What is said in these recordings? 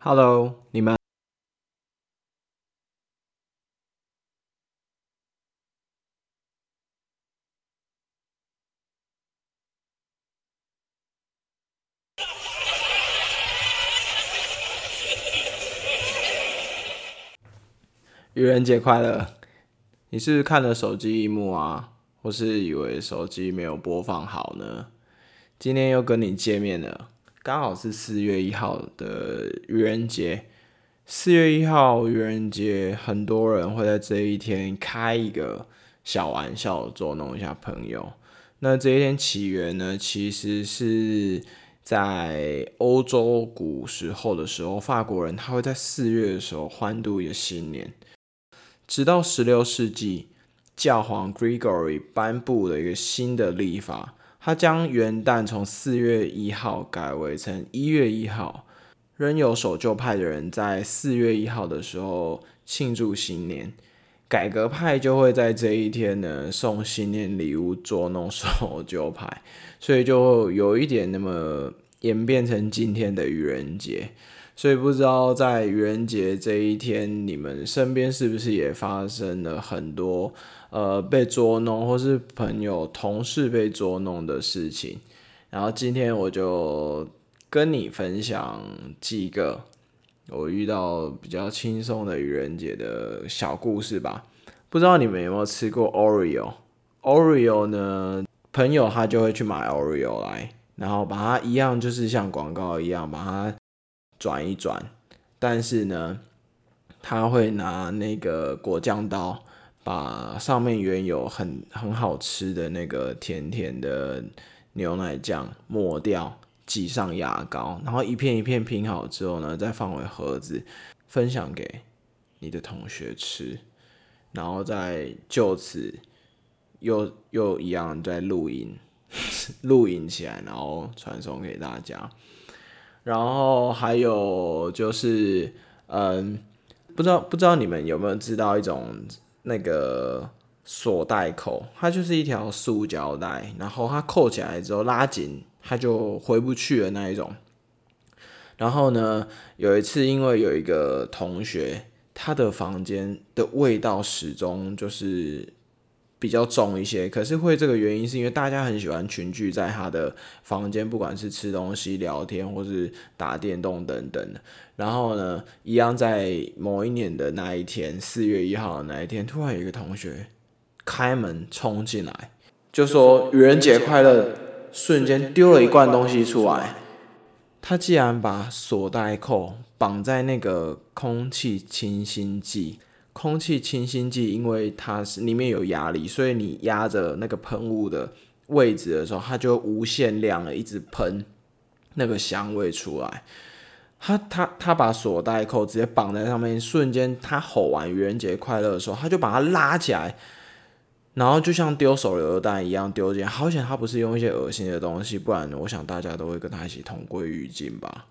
Hello，你们愚人节快乐！你是不是看了手机一幕啊，或是以为手机没有播放好呢？今天又跟你见面了，刚好是四月一号的愚人节。四月一号愚人节，很多人会在这一天开一个小玩笑，捉弄一下朋友。那这一天起源呢，其实是在欧洲古时候的时候，法国人他会在四月的时候欢度一个新年。直到十六世纪，教皇 Gregory 颁布了一个新的历法，他将元旦从四月一号改为成一月一号。仍有守旧派的人在四月一号的时候庆祝新年，改革派就会在这一天呢送新年礼物捉弄守旧派，所以就有一点那么演变成今天的愚人节。所以不知道在愚人节这一天，你们身边是不是也发生了很多呃被捉弄，或是朋友、同事被捉弄的事情？然后今天我就跟你分享几个我遇到比较轻松的愚人节的小故事吧。不知道你们有没有吃过 Oreo？Oreo 呢，朋友他就会去买 Oreo 来，然后把它一样就是像广告一样把它。转一转，但是呢，他会拿那个果酱刀把上面原有很很好吃的那个甜甜的牛奶酱抹掉，挤上牙膏，然后一片一片拼好之后呢，再放回盒子，分享给你的同学吃，然后再就此又又一样在录音，录音起来，然后传送给大家。然后还有就是，嗯，不知道不知道你们有没有知道一种那个锁带扣，它就是一条塑胶带，然后它扣起来之后拉紧，它就回不去的那一种。然后呢，有一次因为有一个同学，他的房间的味道始终就是。比较重一些，可是会这个原因是因为大家很喜欢群聚在他的房间，不管是吃东西、聊天，或是打电动等等的。然后呢，一样在某一年的那一天，四月一号的那一天，突然有一个同学开门冲进来，就说“愚人节快乐”，瞬间丢了一罐东西出来。他竟然把锁带扣绑在那个空气清新剂。空气清新剂，因为它是里面有压力，所以你压着那个喷雾的位置的时候，它就无限量的一直喷那个香味出来。他他他把锁带扣直接绑在上面，瞬间他吼完愚人节快乐的时候，他就把它拉起来，然后就像丢手榴弹一样丢进。好险他不是用一些恶心的东西，不然我想大家都会跟他一起同归于尽吧。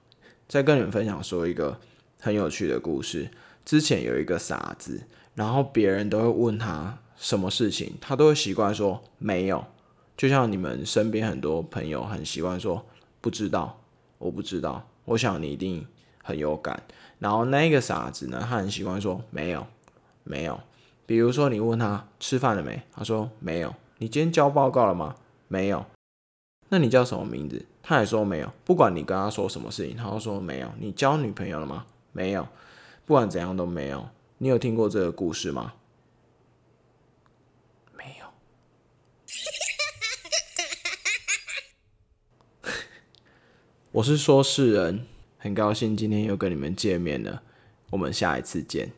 再跟你们分享说一个很有趣的故事。之前有一个傻子，然后别人都会问他什么事情，他都会习惯说没有。就像你们身边很多朋友很习惯说不知道，我不知道。我想你一定很有感。然后那个傻子呢，他很习惯说没有，没有。比如说你问他吃饭了没，他说没有。你今天交报告了吗？没有。那你叫什么名字？他也说没有。不管你跟他说什么事情，他都说没有。你交女朋友了吗？没有。不管怎样都没有，你有听过这个故事吗？没有。我是说事人，很高兴今天又跟你们见面了，我们下一次见。